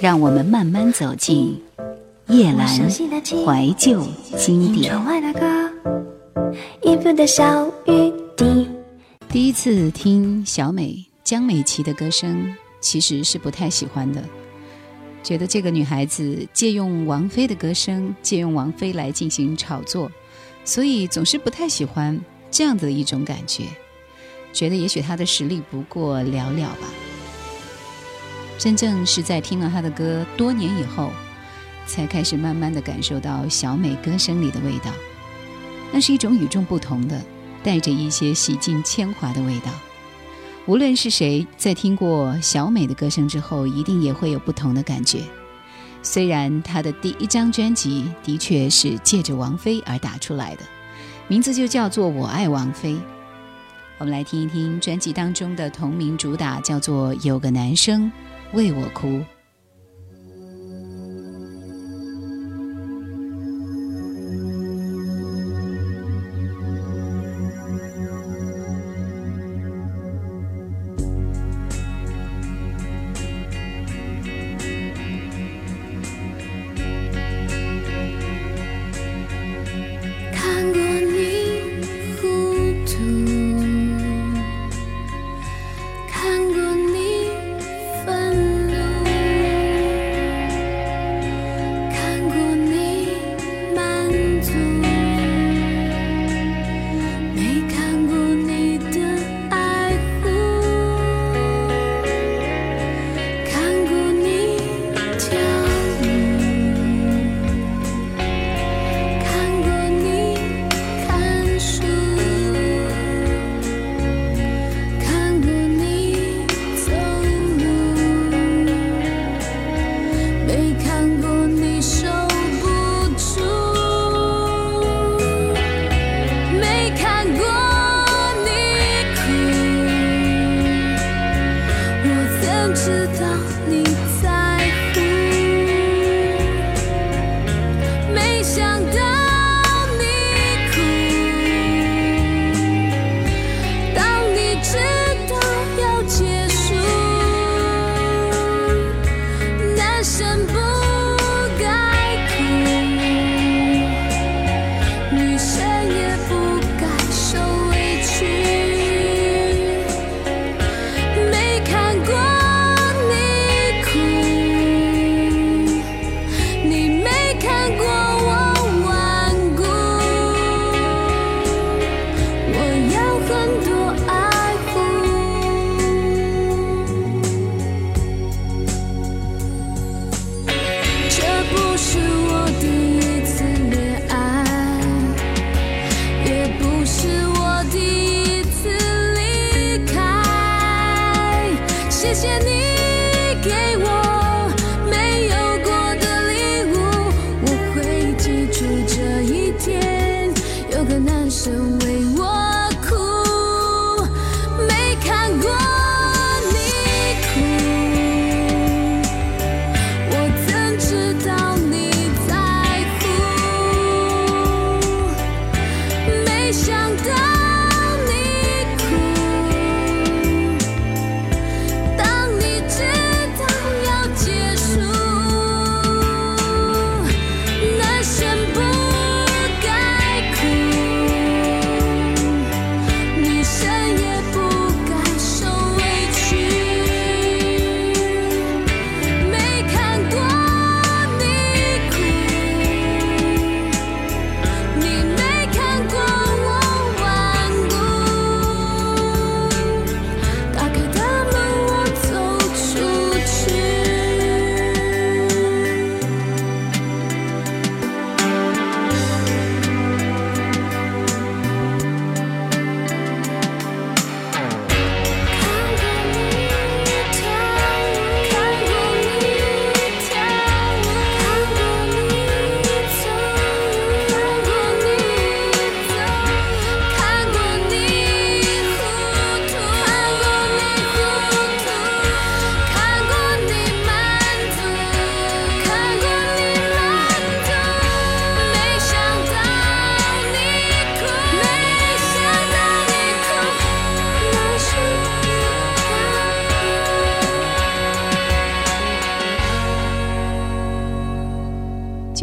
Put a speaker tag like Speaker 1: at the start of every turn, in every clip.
Speaker 1: 让我们慢慢走进叶阑怀旧经典。第一次听小美江美琪的歌声，其实是不太喜欢的，觉得这个女孩子借用王菲的歌声，借用王菲来进行炒作，所以总是不太喜欢这样的一种感觉，觉得也许她的实力不过寥寥吧。真正是在听了她的歌多年以后，才开始慢慢的感受到小美歌声里的味道，那是一种与众不同的。带着一些洗尽铅华的味道。无论是谁在听过小美的歌声之后，一定也会有不同的感觉。虽然她的第一张专辑的确是借着王菲而打出来的，名字就叫做《我爱王菲》。我们来听一听专辑当中的同名主打，叫做《有个男生为我哭》。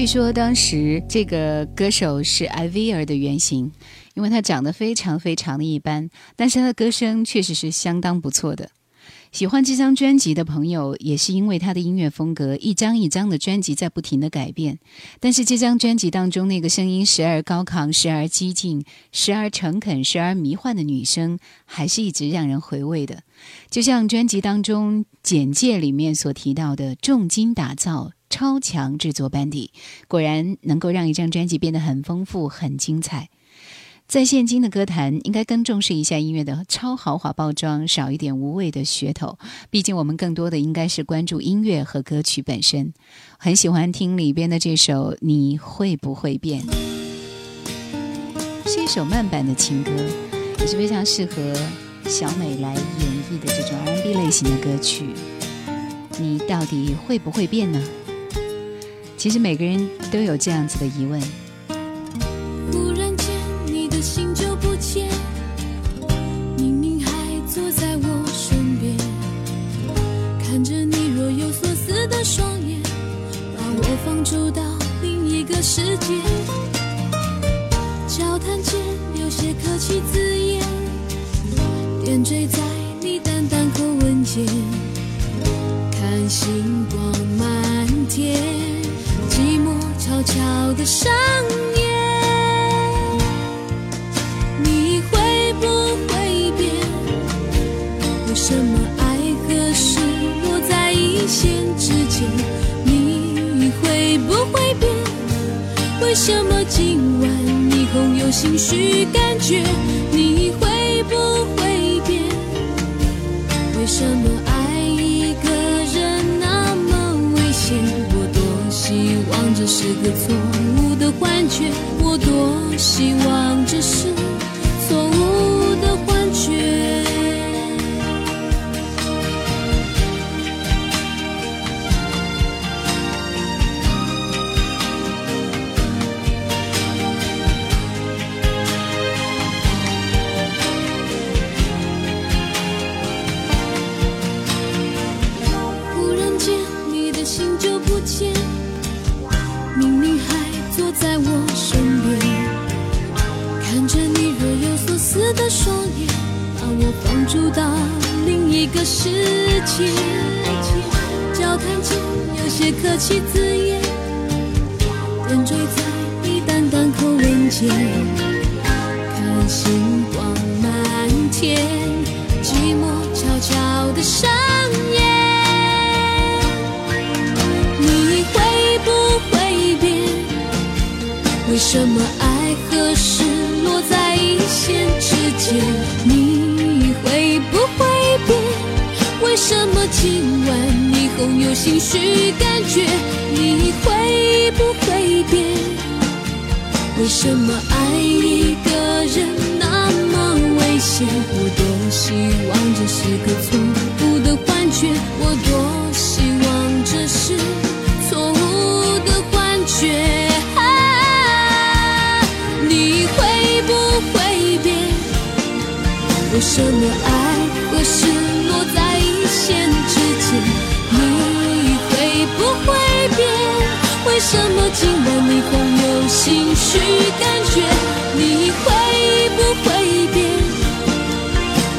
Speaker 2: 据说当时这个歌手是艾薇儿的原型，因为她长得非常非常的一般，但是她的歌声确实是相当不错的。喜欢这张专辑的朋友，也是因为他的音乐风格，一张一张的专辑在不停的改变。但是这张专辑当中，那个声音时而高亢，时而激进，时而诚恳，时而迷幻的女声，还是一直让人回味的。就像专辑当中简介里面所提到的，重金打造、超强制作班底，果然能够让一张专辑变得很丰富、很精彩。在现今的歌坛，应该更重视一下音乐的超豪华包装，少一点无谓的噱头。毕竟我们更多的应该是关注音乐和歌曲本身。很喜欢听里边的这首《你会不会变》，是一首慢版的情歌，也是非常适合小美来演绎的这种 R&B 类型的歌曲。你到底会不会变呢？其实每个人都有这样子的疑问，
Speaker 1: 忽然间你的心就不见，明明还坐在我身边，看着你若有所思的双眼，把我放逐到另一个世界。交谈间有些客气字眼，点缀在你淡淡口吻间，看星光满天。悄悄地上演。你会不会变？为什么爱和失落在一线之间？你会不会变，为什么今晚霓虹有心绪感觉？你会不会变？为什么爱是个错误的幻觉，我多希望这是悄地上演。你会不会变？为什么爱和失落在一线之间？你会不会变？为什么今晚霓虹有心绪感觉？你会不会变？为什么爱一个人那么危险？希望这是个错误的幻觉，我多希望这是错误的幻觉。你会不会变？为什么爱会失落在一？线之间，你会不会变？为什么今晚你会有心绪感觉？你会不会？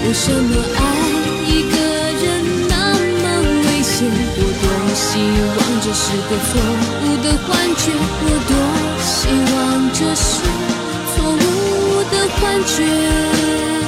Speaker 1: 为什么爱一个人那么危险？我多希望这是个错误的幻觉，我多希望这是错误的幻觉。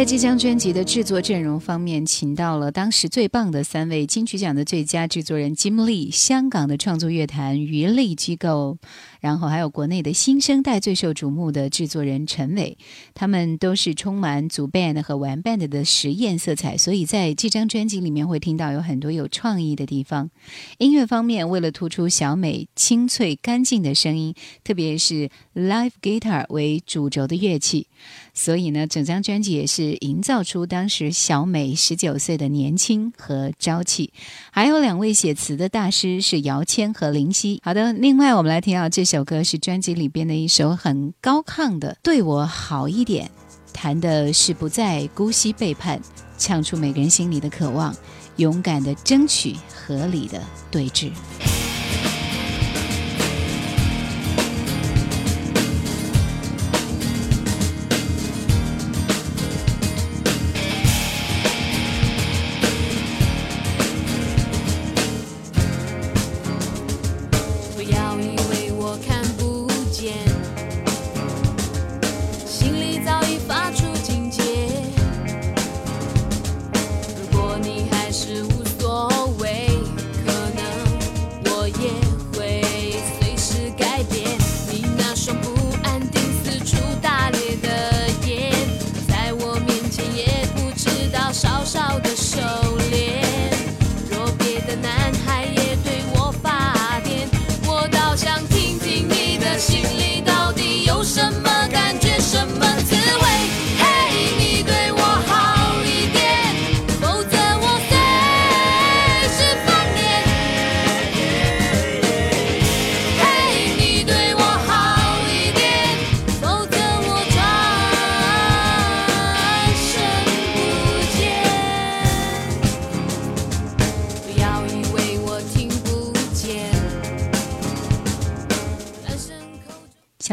Speaker 2: 在即将专辑的制作阵容方面，请到了当时最棒的三位金曲奖的最佳制作人金立、香港的创作乐坛娱乐机构，然后还有国内的新生代最受瞩目的制作人陈伟，他们都是充满组 band 和玩 band 的实验色彩，所以在这张专辑里面会听到有很多有创意的地方。音乐方面，为了突出小美清脆干净的声音，特别是 live guitar 为主轴的乐器。
Speaker 1: 所以呢，整张专辑也是营造出当时小美十九岁的年轻和朝气。还有两位写词的大师是姚谦和林夕。好的，另外我们来听到这首歌是专辑里边的一首很高亢的《对我好一点》，弹的是不再姑息背叛，唱出每个人心里的渴望，勇敢的争取合理的对峙。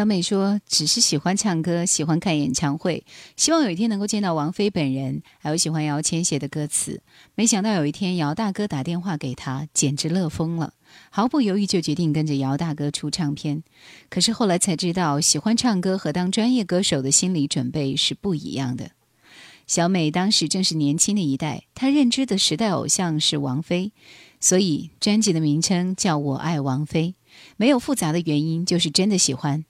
Speaker 1: 小美说：“只是喜欢唱歌，喜欢看演唱会，希望有一天能够见到王菲本人，还有喜欢姚谦写的歌词。没想到有一天姚大哥打电话给她，简直乐疯了，毫不犹豫就决定跟着姚大哥出唱片。可是后来才知道，喜欢唱歌和当专业歌手的心理准备是不一样的。小美当时正是年轻的一代，她认知的时代偶像是王菲，所以专辑的名称叫我爱王菲，没有复杂的原因，就是真的喜欢。”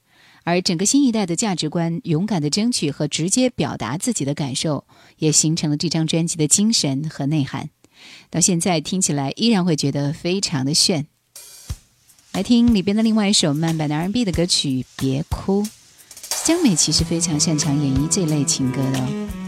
Speaker 1: 而整个新一代的价值观，勇敢的争取和直接表达自己的感受，也形成了这张专辑的精神和内涵。到现在听起来依然会觉得非常的炫。来听里边的另外一首慢版的 R&B 的歌曲《别哭》，江美其实非常擅长演绎这类情歌的。哦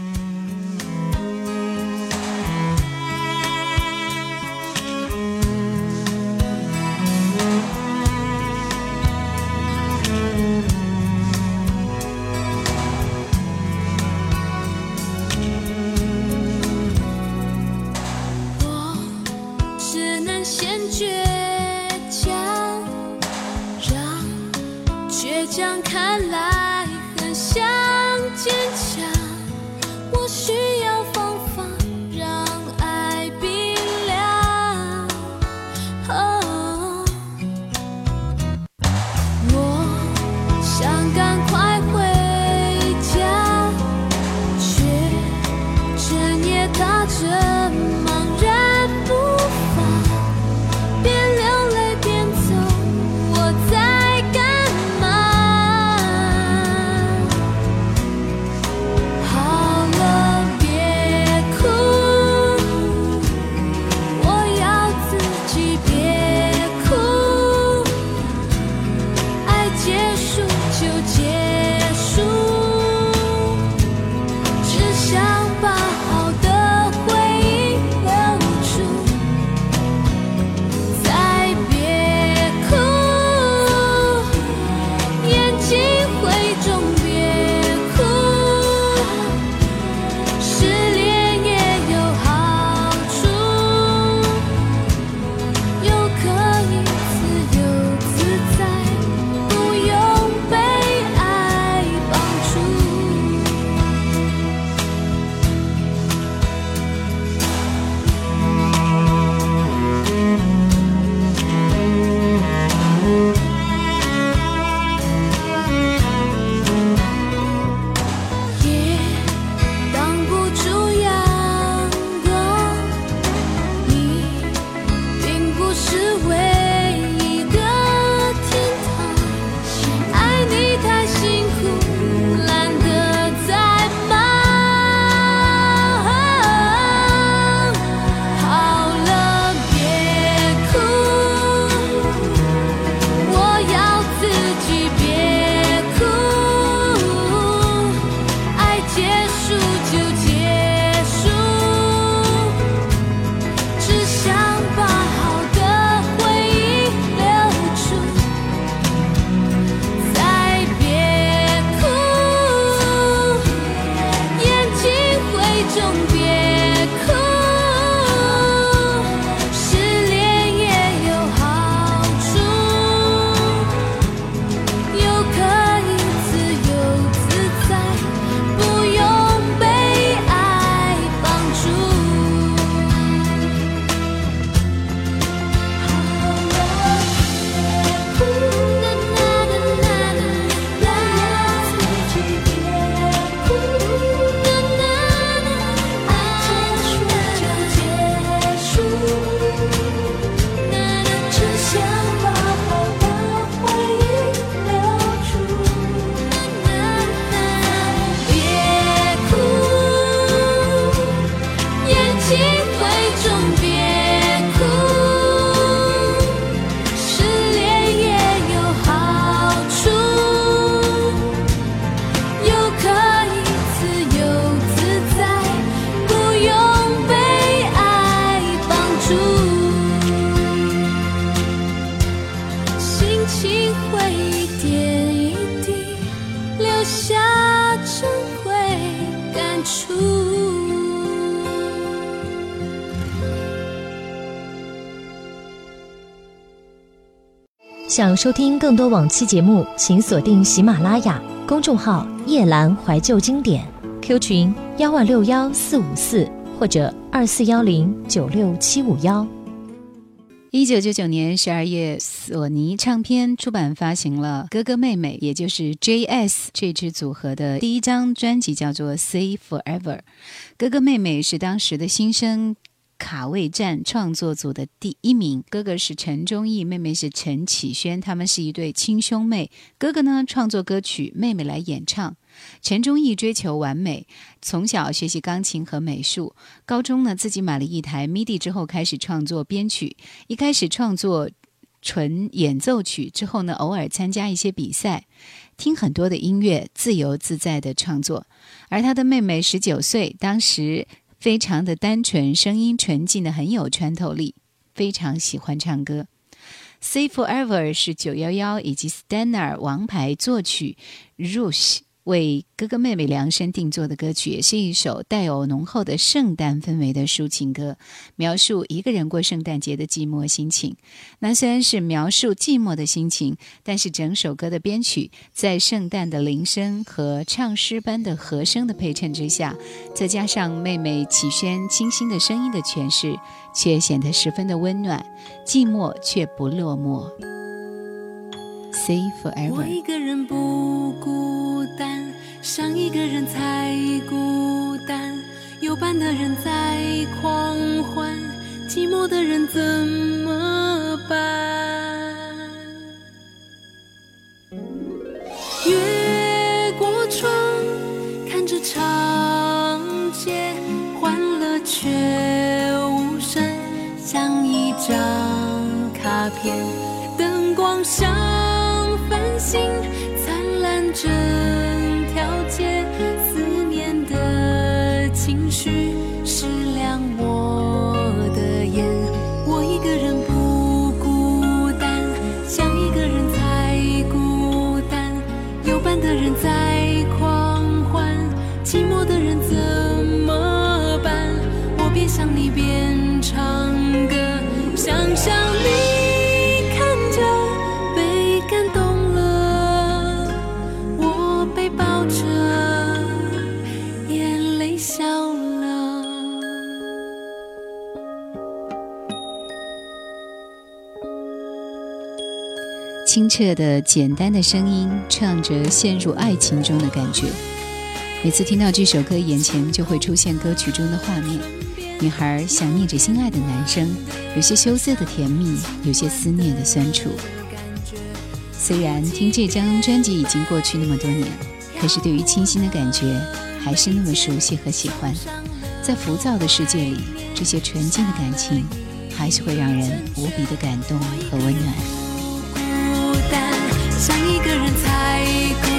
Speaker 1: 倔强看来很像坚强。
Speaker 3: 想收听更多往期节目，请锁定喜马拉雅公众号“夜阑怀旧经典 ”，Q 群幺万六幺四五四或者二四幺零九六七五幺。
Speaker 2: 一九九九年十二月，索尼唱片出版发行了哥哥妹妹，也就是 J.S 这支组合的第一张专辑，叫做《Say Forever》。哥哥妹妹是当时的新生。卡位战创作组的第一名，哥哥是陈忠义，妹妹是陈启轩，他们是一对亲兄妹。哥哥呢创作歌曲，妹妹来演唱。陈忠义追求完美，从小学习钢琴和美术，高中呢自己买了一台 MIDI 之后开始创作编曲。一开始创作纯演奏曲，之后呢偶尔参加一些比赛，听很多的音乐，自由自在的创作。而他的妹妹十九岁，当时。非常的单纯，声音纯净的很有穿透力，非常喜欢唱歌。Say Forever 是九幺幺以及 Stanner 王牌作曲 Rush。为哥哥妹妹量身定做的歌曲，也是一首带有浓厚的圣诞氛围的抒情歌，描述一个人过圣诞节的寂寞心情。那虽然是描述寂寞的心情，但是整首歌的编曲在圣诞的铃声和唱诗般的和声的配衬之下，再加上妹妹启轩清新的声音的诠释，却显得十分的温暖，寂寞却不落寞。Say forever。
Speaker 1: 我一个人不孤单，想一个人才孤单。有伴的人在狂欢，寂寞的人怎么办？越过窗，看着长街，欢乐却无声，像一张卡片，灯光下。星灿烂着。
Speaker 2: 清澈的、简单的声音，唱着陷入爱情中的感觉。每次听到这首歌，眼前就会出现歌曲中的画面：女孩想念着心爱的男生，有些羞涩的甜蜜，有些思念的酸楚。虽然听这张专辑已经过去那么多年，可是对于清新的感觉还是那么熟悉和喜欢。在浮躁的世界里，这些纯净的感情还是会让人无比的感动和温暖。
Speaker 1: 想一个人才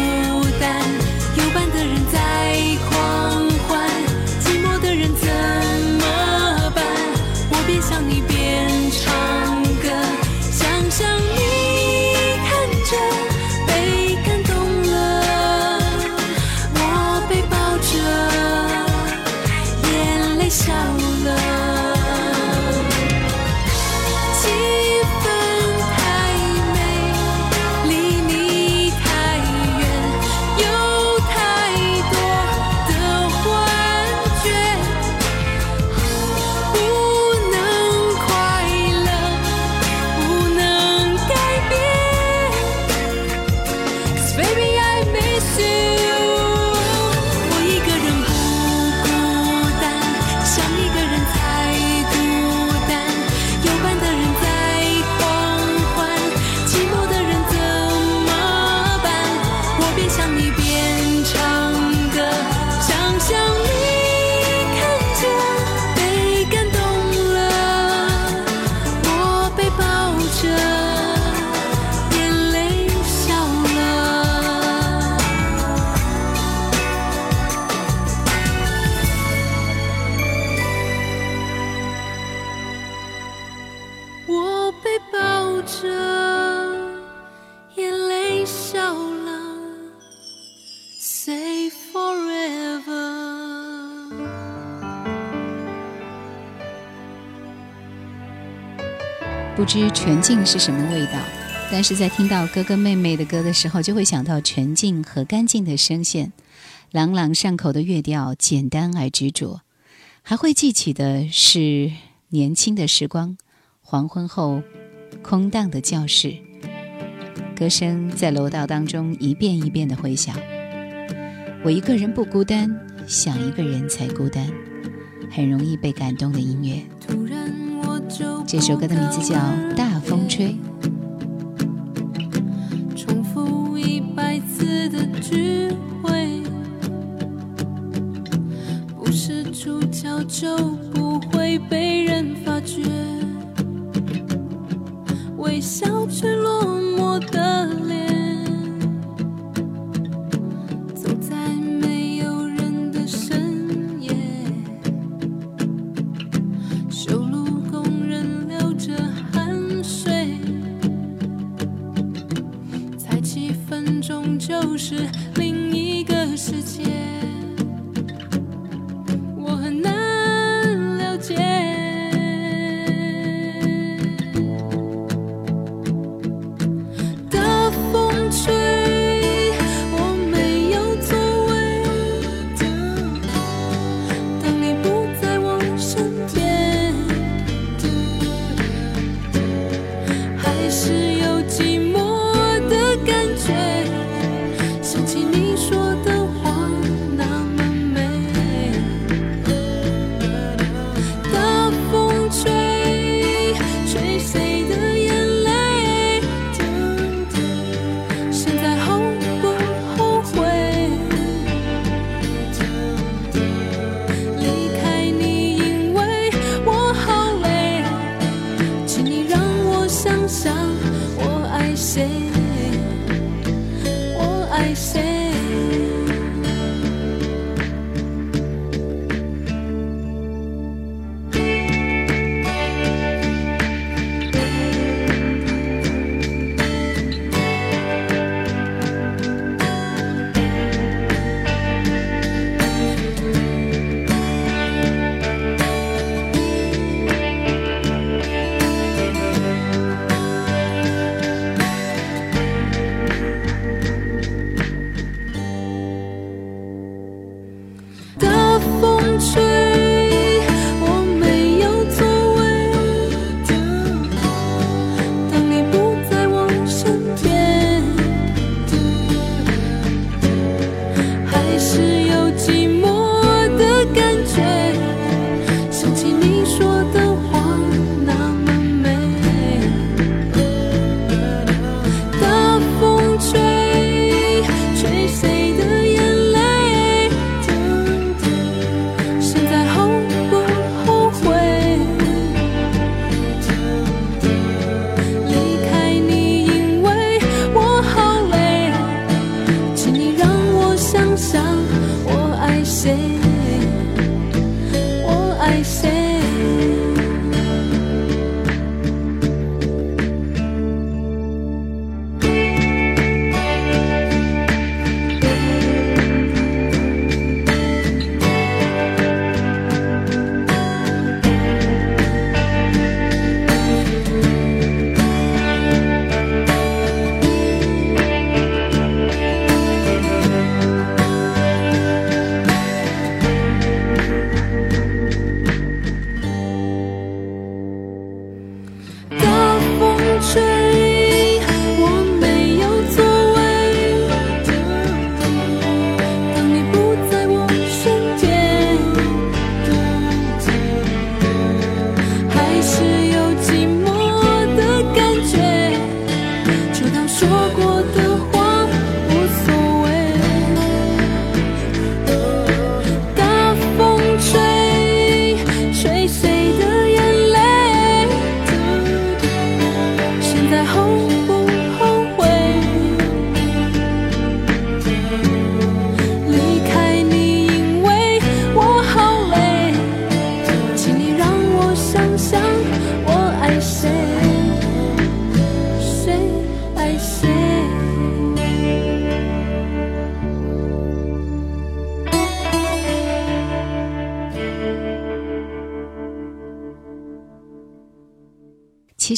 Speaker 2: 知纯净是什么味道，但是在听到哥哥妹妹的歌的时候，就会想到纯净和干净的声线，朗朗上口的乐调，简单而执着，还会记起的是年轻的时光，黄昏后空荡的教室，歌声在楼道当中一遍一遍的回响。我一个人不孤单，想一个人才孤单，很容易被感动的音乐。这首歌的名字叫《大风吹》。
Speaker 1: 重复一百次的聚会，不是主角就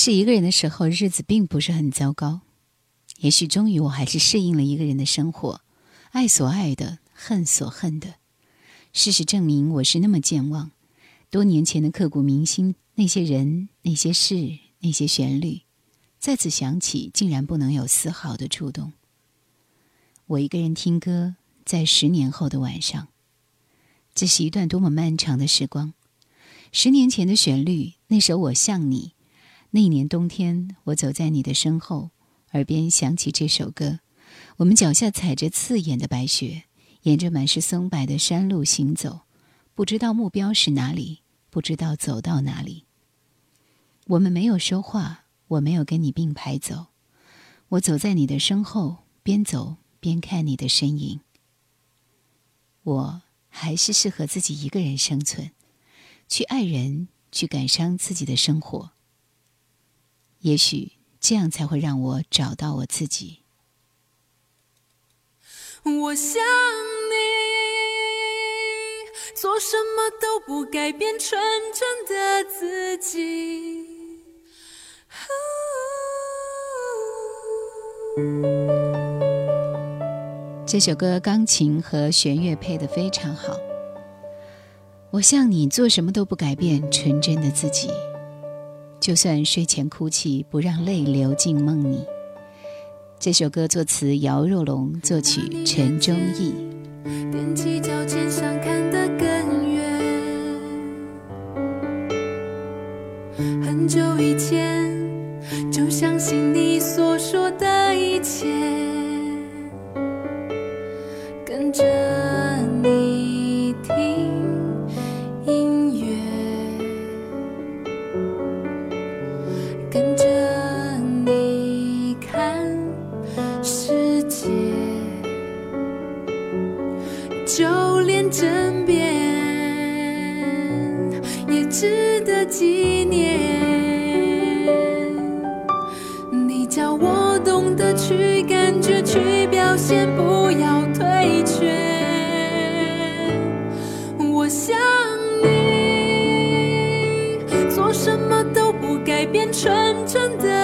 Speaker 1: 是一个
Speaker 2: 人的时候，日子并不是很糟糕。也许终于我还是适应了一个人的生活，爱所爱的，恨所恨的。事实证明，我是那么健忘。多年前的刻骨铭心，那些人、那些事、那些旋律，再次想起，竟然不能有丝毫的触动。我一个人听歌，在十年后的晚上，这是一段多么漫长的时光。十年前的旋律，那首《我像你》，那年冬天，我走在你的身后，耳边响起这首歌。我们脚下踩着刺眼的白雪，沿着满是松柏的山路行走，不知道目标是哪里，不知道走到哪里。我们没有说话，我没有跟你并排走，我走在你的身后，边走。边看你的身影，我还是适合自己一个人生存，去爱人，去感伤自己的生活。也许这样才会让我找到我自己。
Speaker 1: 我想你，做什么都不改变纯真的自己。
Speaker 2: 这首歌钢琴和弦乐配得非常好。我像你，做什么都不改变纯真的自己，就算睡前哭泣，不让泪流进梦里。这首歌作词姚若龙，作曲陈忠义。
Speaker 1: 踮起脚尖想看得更远。很久以前就相信你所说的一切。值得纪念你叫我懂得去感觉去表现不要退却。我想你做什么都不改变纯真的。